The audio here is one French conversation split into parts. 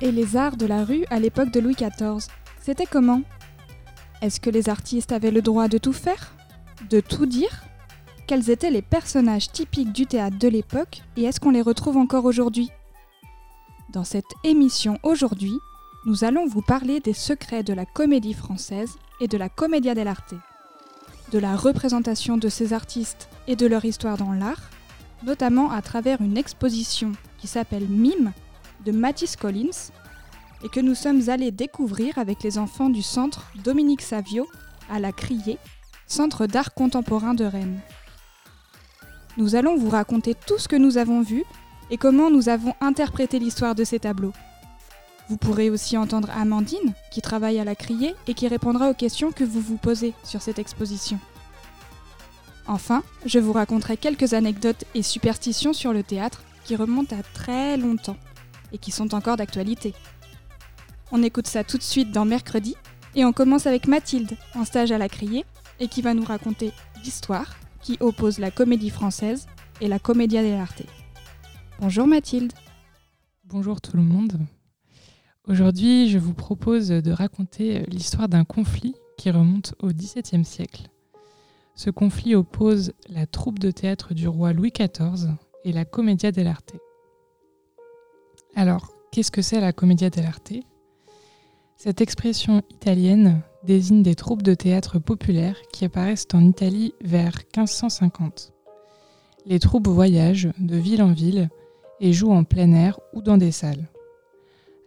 Et les arts de la rue à l'époque de Louis XIV. C'était comment? Est-ce que les artistes avaient le droit de tout faire? De tout dire? Quels étaient les personnages typiques du théâtre de l'époque et est-ce qu'on les retrouve encore aujourd'hui? Dans cette émission aujourd'hui, nous allons vous parler des secrets de la comédie française et de la commedia dell'arte, de la représentation de ces artistes et de leur histoire dans l'art, notamment à travers une exposition qui s'appelle Mime de Mathis Collins et que nous sommes allés découvrir avec les enfants du centre Dominique Savio à la Criée, centre d'art contemporain de Rennes. Nous allons vous raconter tout ce que nous avons vu et comment nous avons interprété l'histoire de ces tableaux. Vous pourrez aussi entendre Amandine, qui travaille à la Criée et qui répondra aux questions que vous vous posez sur cette exposition. Enfin, je vous raconterai quelques anecdotes et superstitions sur le théâtre qui remontent à très longtemps qui sont encore d'actualité. On écoute ça tout de suite dans Mercredi et on commence avec Mathilde, en stage à la Criée, et qui va nous raconter l'histoire qui oppose la comédie française et la commedia dell'arte. Bonjour Mathilde. Bonjour tout le monde. Aujourd'hui, je vous propose de raconter l'histoire d'un conflit qui remonte au XVIIe siècle. Ce conflit oppose la troupe de théâtre du roi Louis XIV et la commedia dell'arte. Alors, qu'est-ce que c'est la commedia dell'arte? Cette expression italienne désigne des troupes de théâtre populaires qui apparaissent en Italie vers 1550. Les troupes voyagent de ville en ville et jouent en plein air ou dans des salles.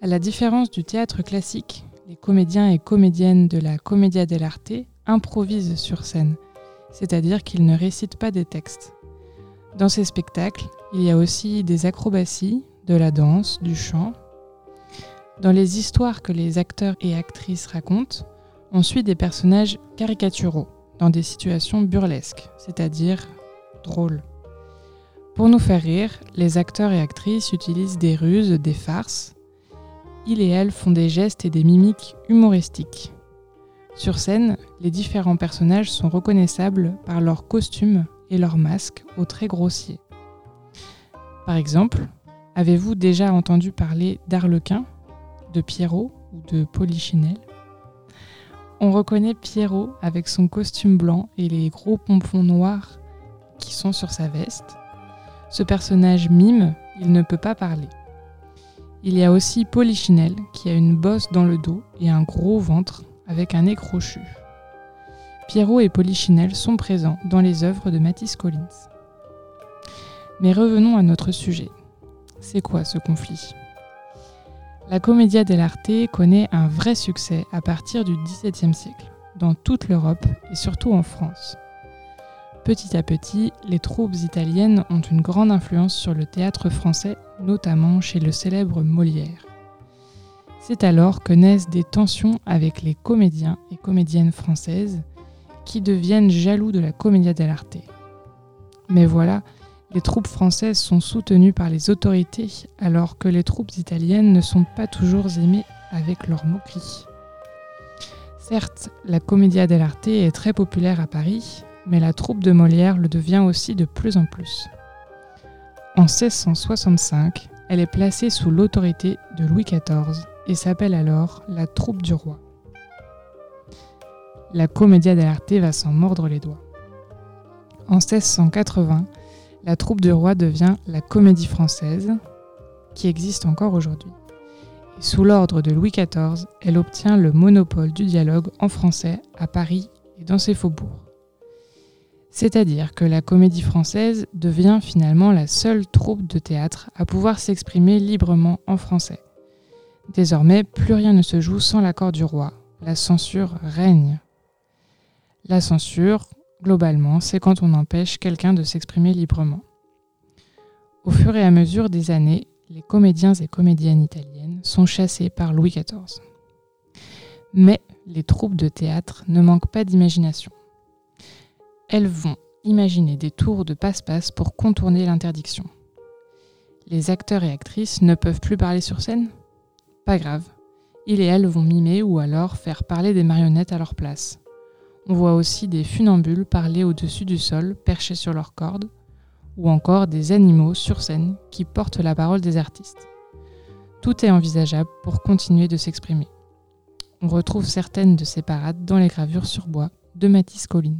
À la différence du théâtre classique, les comédiens et comédiennes de la commedia dell'arte improvisent sur scène, c'est-à-dire qu'ils ne récitent pas des textes. Dans ces spectacles, il y a aussi des acrobaties, de la danse, du chant. Dans les histoires que les acteurs et actrices racontent, on suit des personnages caricaturaux, dans des situations burlesques, c'est-à-dire drôles. Pour nous faire rire, les acteurs et actrices utilisent des ruses, des farces. Ils et elles font des gestes et des mimiques humoristiques. Sur scène, les différents personnages sont reconnaissables par leurs costumes et leurs masques aux traits grossiers. Par exemple, Avez-vous déjà entendu parler d'Arlequin, de Pierrot ou de Polichinelle? On reconnaît Pierrot avec son costume blanc et les gros pompons noirs qui sont sur sa veste. Ce personnage mime, il ne peut pas parler. Il y a aussi Polichinelle qui a une bosse dans le dos et un gros ventre avec un nez crochu. Pierrot et Polichinelle sont présents dans les œuvres de Matisse Collins. Mais revenons à notre sujet. C'est quoi ce conflit? La commedia dell'arte connaît un vrai succès à partir du XVIIe siècle, dans toute l'Europe et surtout en France. Petit à petit, les troupes italiennes ont une grande influence sur le théâtre français, notamment chez le célèbre Molière. C'est alors que naissent des tensions avec les comédiens et comédiennes françaises qui deviennent jaloux de la commedia dell'arte. Mais voilà, les troupes françaises sont soutenues par les autorités alors que les troupes italiennes ne sont pas toujours aimées avec leurs moqueries. Certes, la commedia dell'arte est très populaire à Paris, mais la troupe de Molière le devient aussi de plus en plus. En 1665, elle est placée sous l'autorité de Louis XIV et s'appelle alors la troupe du roi. La commedia dell'arte va s'en mordre les doigts. En 1680, la troupe du roi devient la comédie française, qui existe encore aujourd'hui. Sous l'ordre de Louis XIV, elle obtient le monopole du dialogue en français à Paris et dans ses faubourgs. C'est-à-dire que la comédie française devient finalement la seule troupe de théâtre à pouvoir s'exprimer librement en français. Désormais, plus rien ne se joue sans l'accord du roi. La censure règne. La censure, globalement, c'est quand on empêche quelqu'un de s'exprimer librement. Au fur et à mesure des années, les comédiens et comédiennes italiennes sont chassés par Louis XIV. Mais les troupes de théâtre ne manquent pas d'imagination. Elles vont imaginer des tours de passe-passe pour contourner l'interdiction. Les acteurs et actrices ne peuvent plus parler sur scène? Pas grave. Ils et elles vont mimer ou alors faire parler des marionnettes à leur place. On voit aussi des funambules parler au-dessus du sol, perchés sur leurs cordes, ou encore des animaux sur scène qui portent la parole des artistes. Tout est envisageable pour continuer de s'exprimer. On retrouve certaines de ces parades dans les gravures sur bois de Matisse Collins.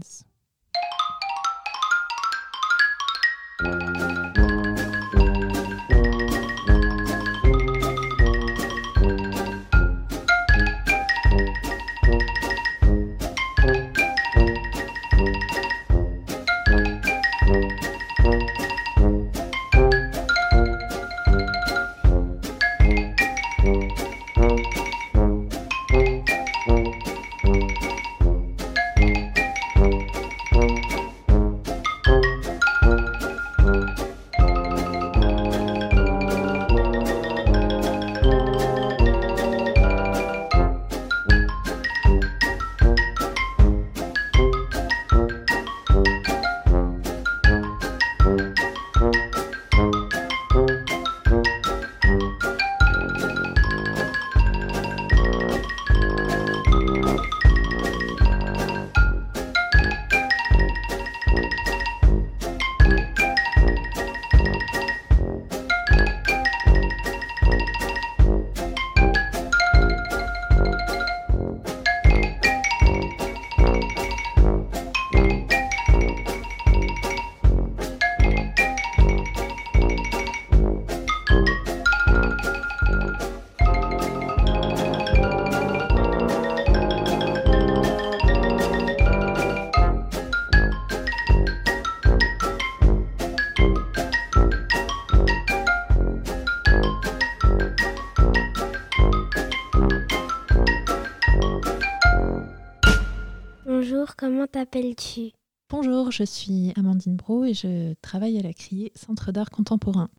Je suis Amandine Bro et je travaille à la Criée, Centre d'art contemporain.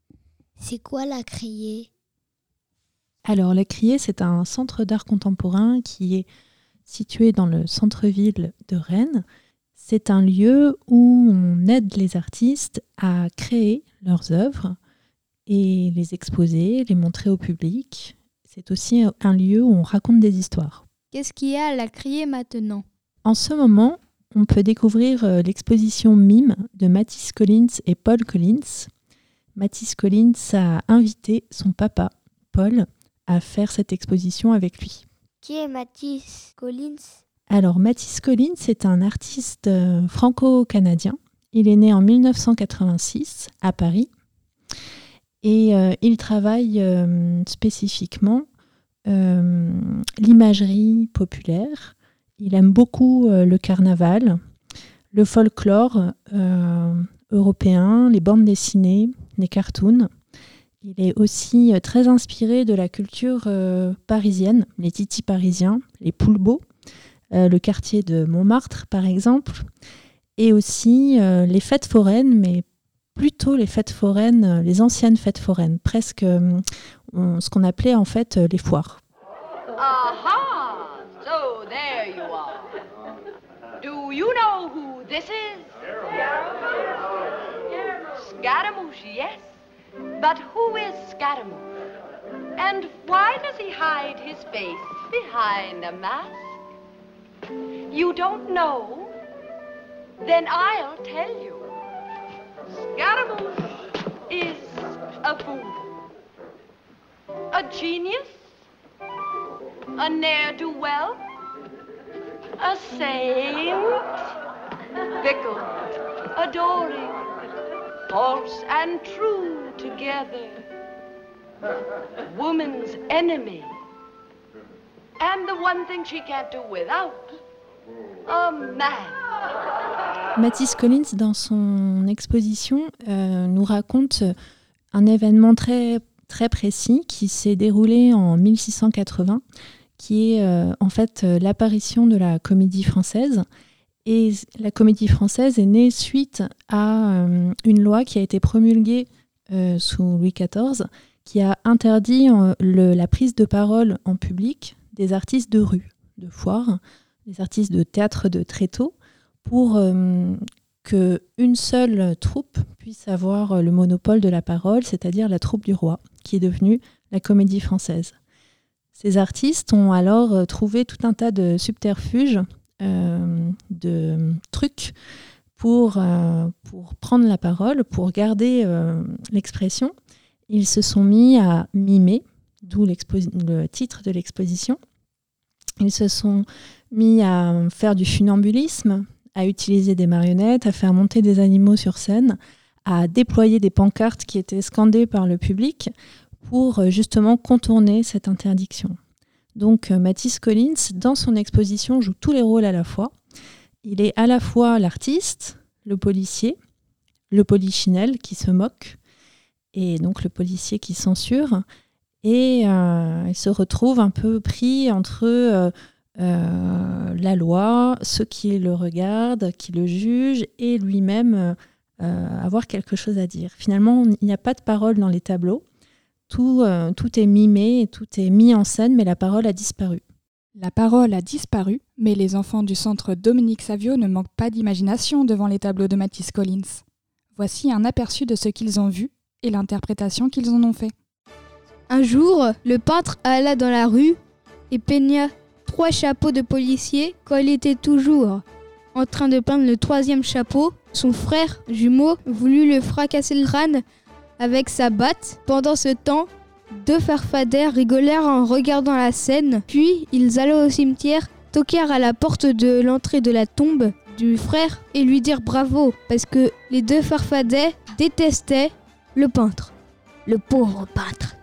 C'est quoi la criée? Alors, la Criée, c'est un centre d'art contemporain qui est situé dans le centre-ville de Rennes. C'est un lieu où on aide les artistes à créer leurs œuvres et les exposer, les montrer au public. C'est aussi un lieu où on raconte des histoires. Qu'est-ce qu'il y a à la criée maintenant? En ce moment, on peut découvrir euh, l'exposition Mime de Mathis Collins et Paul Collins. Mathis Collins a invité son papa, Paul, à faire cette exposition avec lui. Qui est Mathis Collins? Alors, Mathis Collins est un artiste euh, franco-canadien. Il est né en 1986 à Paris et euh, il travaille euh, spécifiquement euh, l'imagerie populaire. Il aime beaucoup euh, le carnaval, le folklore euh, européen, les bandes dessinées, les cartoons. Il est aussi euh, très inspiré de la culture parisienne, les titis parisiens, les poulbeaux, le quartier de Montmartre par exemple, et aussi les fêtes foraines, mais plutôt les fêtes foraines, les anciennes fêtes foraines, presque ce qu'on appelait en fait les foires. You know who this is? Scaramouche, yes. But who is Scaramouche? And why does he hide his face behind a mask? You don't know? Then I'll tell you. Scaramouche is a fool, a genius, a ne'er-do-well, a saint, fickle, adoring, false and true together, woman's enemy, and the one thing she can't do without, a man. Mathis Collins, dans son exposition, euh, nous raconte un événement très, très précis qui s'est déroulé en 1680, qui est euh, en fait euh, l'apparition de la comédie française. Et la comédie française est née suite à euh, une loi qui a été promulguée sous Louis XIV, qui a interdit la prise de parole en public des artistes de rue, de foire, des artistes de théâtre de tréteau, pour que une seule troupe puisse avoir le monopole de la parole, c'est-à-dire la troupe du roi, qui est devenue la comédie française. Ces artistes ont alors euh, trouvé tout un tas de subterfuges, euh, de trucs pour, euh, pour prendre la parole, pour garder l'expression. Ils se sont mis à mimer, d'où le titre de l'exposition. Ils se sont mis à faire du funambulisme, à utiliser des marionnettes, à faire monter des animaux sur scène, à déployer des pancartes qui étaient scandées par le public pour euh, justement contourner cette interdiction. Donc euh, Mathis Collins, dans son exposition, joue tous les rôles à la fois. Il est à la fois l'artiste, le policier, le polichinelle qui se moque, et donc le policier qui censure. Et euh, il se retrouve un peu pris entre la loi, ceux qui le regardent, qui le jugent, et lui-même avoir quelque chose à dire. Finalement, il n'y a pas de parole dans les tableaux. Tout, euh, tout est mimé, tout est mis en scène, mais la parole a disparu. La parole a disparu, mais les enfants du centre Dominique Savio ne manquent pas d'imagination devant les tableaux de Mathis Collins. Voici un aperçu de ce qu'ils ont vu et l'interprétation qu'ils en ont fait. Un jour, le peintre alla dans la rue et peigna trois chapeaux de policiers quand il était toujours en train de peindre le troisième chapeau. Son frère jumeau voulut le fracasser le crâne avec sa batte. Pendant ce temps, deux farfadets rigolèrent en regardant la scène, puis ils allèrent au cimetière, toquèrent à la porte de l'entrée de la tombe du frère et lui dirent bravo parce que les deux farfadets détestaient le peintre. Le pauvre peintre.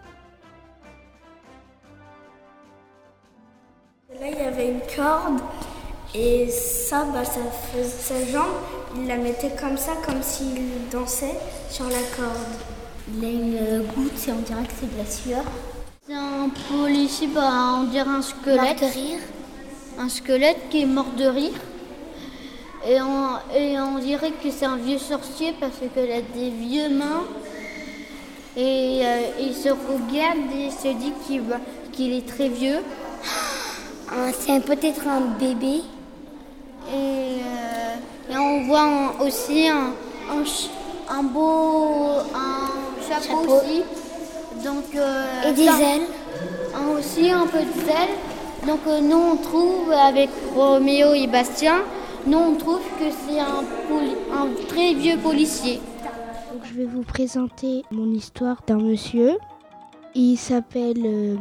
Là, il y avait une corde et ça, bah, ça faisait sa jambe. Il la mettait comme ça, comme s'il dansait sur la corde. Il a une goutte et on dirait que c'est de la sueur. C'est un policier, bah, on dirait un squelette. Marc de rire. Un squelette qui est mort de rire. Et on, et on dirait que c'est un vieux sorcier parce qu'il a des vieux mains. Et euh, il se regarde et se dit qu'il est très vieux. Ah, c'est peut-être un bébé. Et, euh, et on voit un- aussi un, un, un beau un chapeau, Chapeau. aussi. Donc, euh, Et des ça- ailes. un- aussi un peu de zèle. Donc euh, nous on trouve avec Roméo et Bastien, nous on trouve que c'est un, un très vieux policier. Donc, je vais vous présenter mon histoire d'un monsieur. Il s'appelle euh,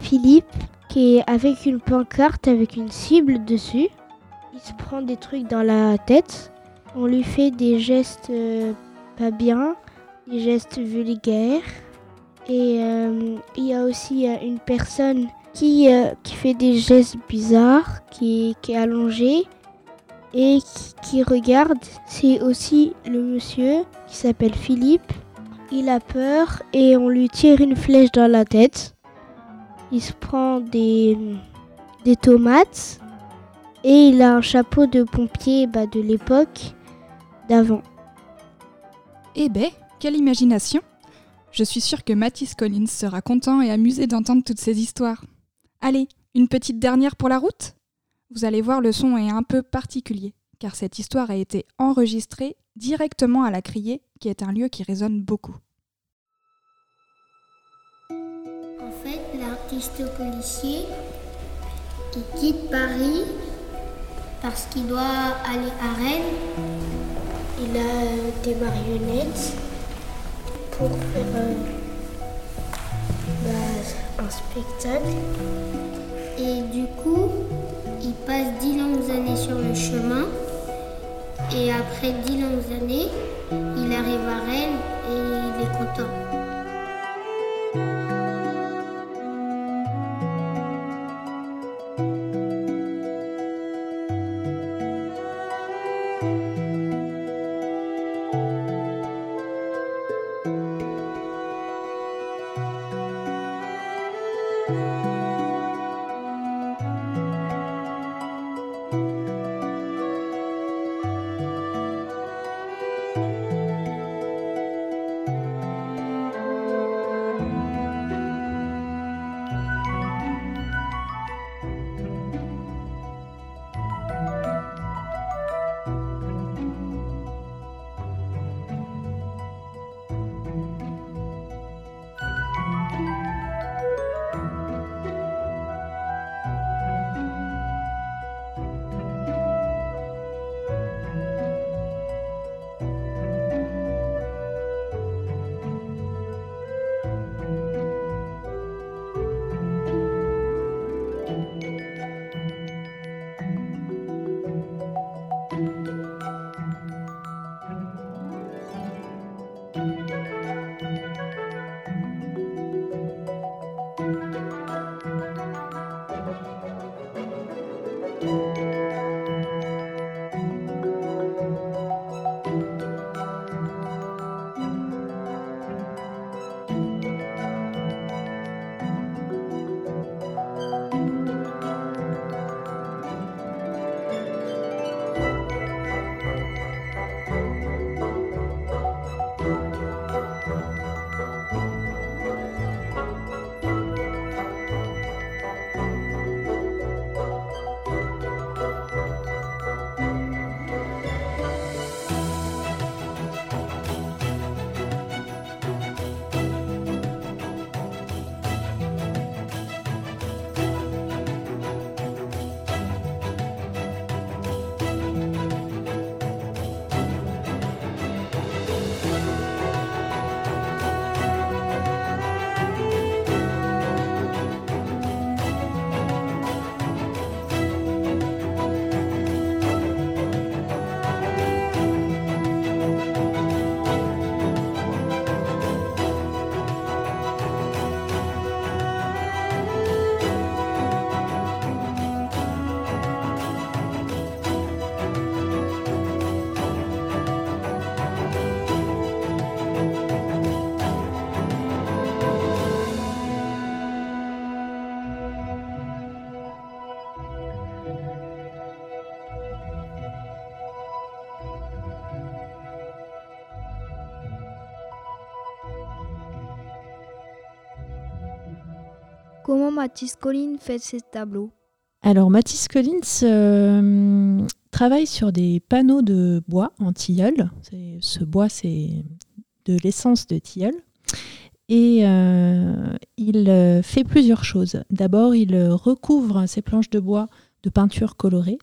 Philippe, qui est avec une pancarte avec une cible dessus. Il se prend des trucs dans la tête. On lui fait des gestes euh, pas bien, des gestes vulgaires. Et euh, il y a aussi euh, une personne qui, euh, qui fait des gestes bizarres, qui, est allongée et qui, regarde. C'est aussi le monsieur qui s'appelle Philippe. Il a peur et on lui tire une flèche dans la tête. Il se prend des, des tomates et il a un chapeau de pompier bah, de l'époque d'avant. Eh ben, quelle imagination Je suis sûre que Mathis Collins sera content et amusé d'entendre toutes ces histoires. Allez, une petite dernière pour la route? Vous allez voir, le son est un peu particulier, car cette histoire a été enregistrée directement à la Criée, qui est un lieu qui résonne beaucoup. En fait, l'artiste policier, il quitte Paris parce qu'il doit aller à Rennes. Il a des marionnettes pour faire bah, un spectacle. Et du coup, il passe dix longues années sur le chemin. Et après dix longues années, il arrive à Rennes et il est content. Comment Mathis Collins fait ses tableaux Alors Mathis Collins euh, travaille sur des panneaux de bois en tilleul. Ce bois, c'est de l'essence de tilleul. Et euh, il euh, fait plusieurs choses. D'abord, il recouvre ses planches de bois de peinture colorée.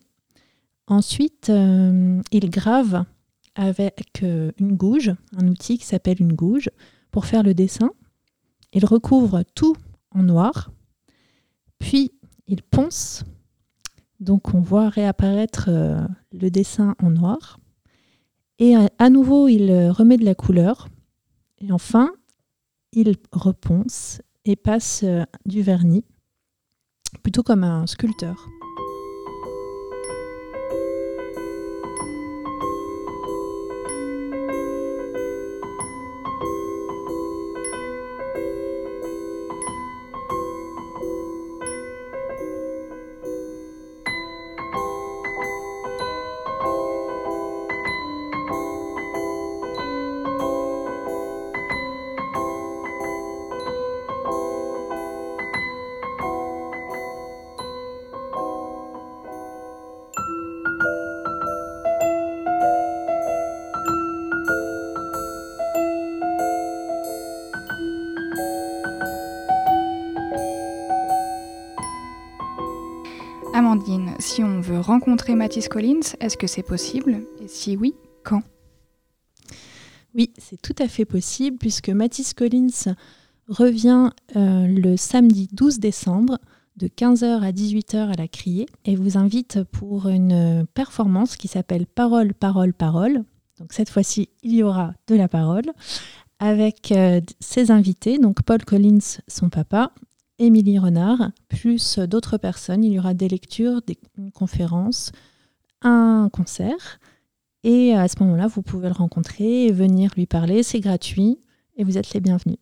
Ensuite, il grave avec une gouge, un outil qui s'appelle une gouge, pour faire le dessin. Il recouvre tout noir. Puis, il ponce. Donc, on voit réapparaître euh, le dessin en noir. Et euh, à nouveau, il euh, remet de la couleur. Et enfin, il reponce et passe du vernis, plutôt comme un sculpteur. Amandine, si on veut rencontrer Mathis Collins, est-ce que c'est possible? Et si oui, quand? Oui, c'est tout à fait possible puisque Mathis Collins revient euh, le samedi 12 décembre de 15h à 18h à la Criée et vous invite pour une performance qui s'appelle Parole, Parole, Parole. Donc cette fois-ci, il y aura de la parole avec euh, ses invités, donc Paul Collins, son papa, Émilie Renard, plus d'autres personnes. Il y aura des lectures, des une conférence, un concert. Et à ce moment-là, vous pouvez le rencontrer et venir lui parler. C'est gratuit et vous êtes les bienvenus.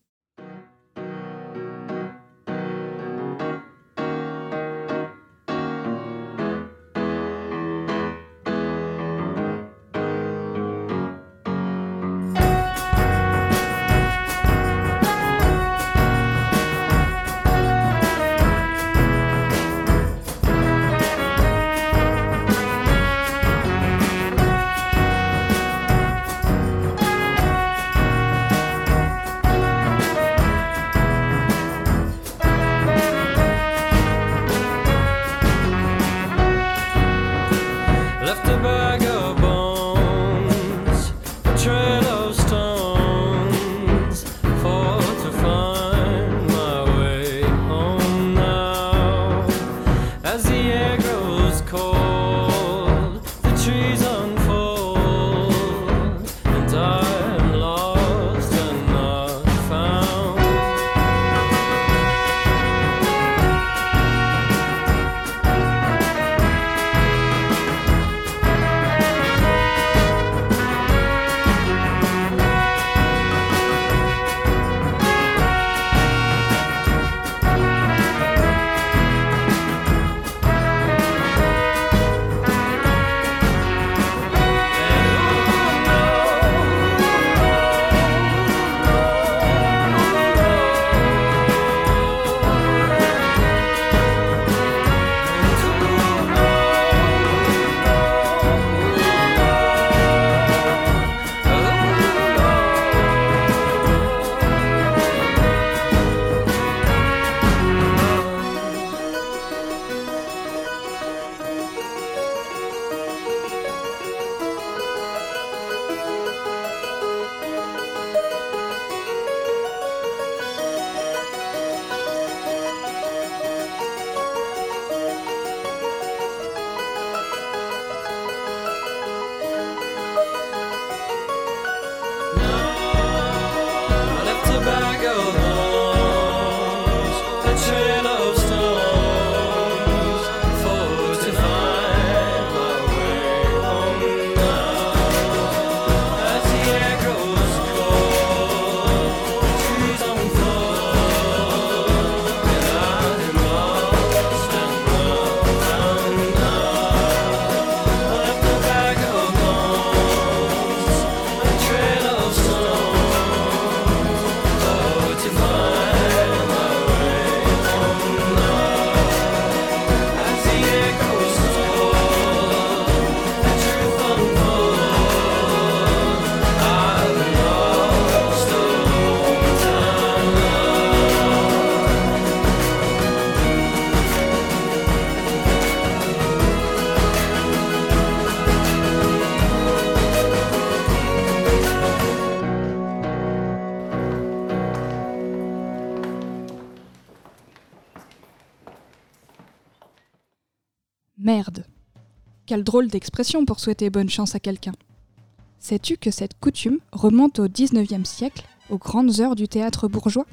Quelle drôle d'expression pour souhaiter bonne chance à quelqu'un. Sais-tu que cette coutume remonte au XIXe siècle, aux grandes heures du théâtre bourgeois?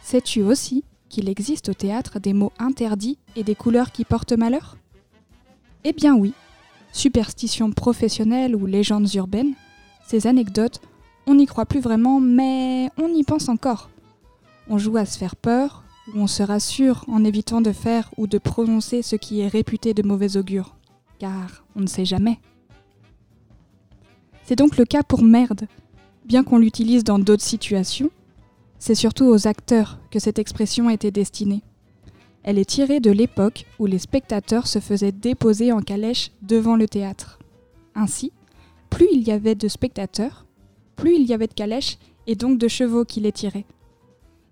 Sais-tu aussi qu'il existe au théâtre des mots interdits et des couleurs qui portent malheur? Eh bien oui, superstitions professionnelles ou légendes urbaines, ces anecdotes, on n'y croit plus vraiment, mais on y pense encore. On joue à se faire peur, ou on se rassure en évitant de faire ou de prononcer ce qui est réputé de mauvais augure, car on ne sait jamais. C'est donc le cas pour merde. Bien qu'on l'utilise dans d'autres situations, c'est surtout aux acteurs que cette expression était destinée. Elle est tirée de l'époque où les spectateurs se faisaient déposer en calèche devant le théâtre. Ainsi, plus il y avait de spectateurs, plus il y avait de calèches et donc de chevaux qui les tiraient.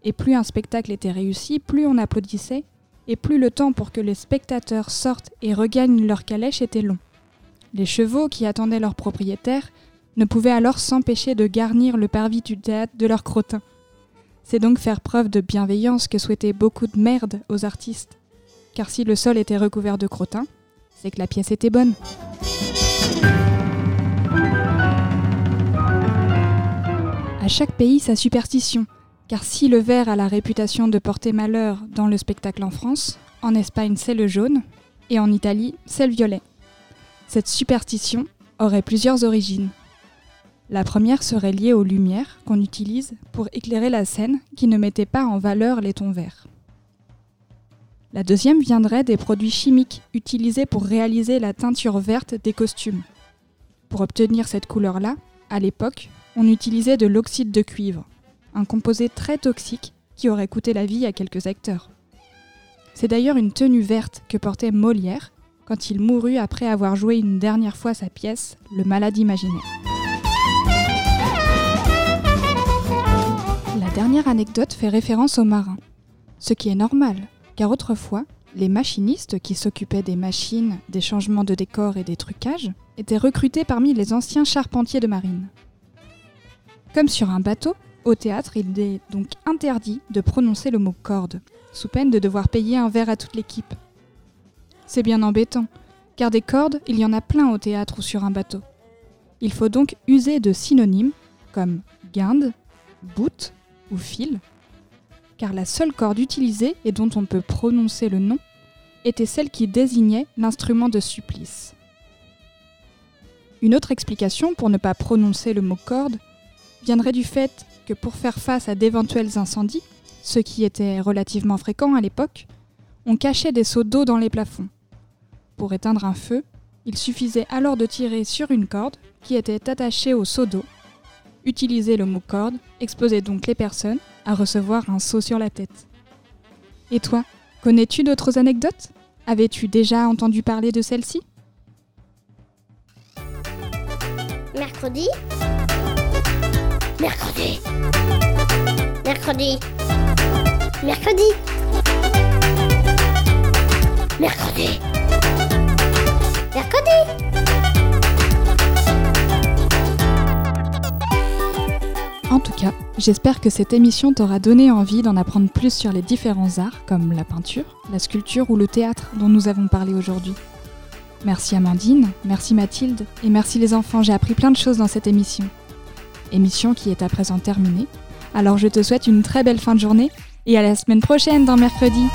Et plus un spectacle était réussi, plus on applaudissait, plus le temps pour que les spectateurs sortent et regagnent leur calèche était long. Les chevaux qui attendaient leur propriétaire ne pouvaient alors s'empêcher de garnir le parvis du théâtre de leur crottin. C'est donc faire preuve de bienveillance que souhaitaient beaucoup de merde aux artistes. Car si le sol était recouvert de crottin, c'est que la pièce était bonne. À chaque pays sa superstition, car si le vert a la réputation de porter malheur dans le spectacle en France, en Espagne c'est le jaune, et en Italie c'est le violet. Cette superstition aurait plusieurs origines. La première serait liée aux lumières qu'on utilise pour éclairer la scène qui ne mettait pas en valeur les tons verts. La deuxième viendrait des produits chimiques utilisés pour réaliser la teinture verte des costumes. Pour obtenir cette couleur-là, à l'époque, on utilisait de l'oxyde de cuivre, un composé très toxique qui aurait coûté la vie à quelques acteurs. C'est d'ailleurs une tenue verte que portait Molière quand il mourut après avoir joué une dernière fois sa pièce Le Malade imaginaire. La dernière anecdote fait référence aux marins, ce qui est normal, car autrefois, les machinistes qui s'occupaient des machines, des changements de décor et des trucages étaient recrutés parmi les anciens charpentiers de marine. Comme sur un bateau, au théâtre, il est donc interdit de prononcer le mot corde, sous peine de devoir payer un verre à toute l'équipe. C'est bien embêtant, car des cordes, il y en a plein au théâtre ou sur un bateau. Il faut donc user de synonymes comme guinde, bout ou fil, car la seule corde utilisée et dont on peut prononcer le nom était celle qui désignait l'instrument de supplice. Une autre explication pour ne pas prononcer le mot corde viendrait du fait que pour faire face à d'éventuels incendies, ce qui était relativement fréquent à l'époque, on cachait des seaux d'eau dans les plafonds. Pour éteindre un feu, il suffisait alors de tirer sur une corde qui était attachée au seau d'eau. Utiliser le mot corde exposait donc les personnes à recevoir un seau sur la tête. Et toi, connais-tu d'autres anecdotes? Avais-tu déjà entendu parler de celle-ci? Mercredi Mercredi. Mercredi. Mercredi. Mercredi. Mercredi. En tout cas, j'espère que cette émission t'aura donné envie d'en apprendre plus sur les différents arts comme la peinture, la sculpture ou le théâtre dont nous avons parlé aujourd'hui. Merci Amandine, merci Mathilde et merci les enfants, j'ai appris plein de choses dans cette émission. Émission qui est à présent terminée. Alors je te souhaite une très belle fin de journée et à la semaine prochaine dans Mercredi.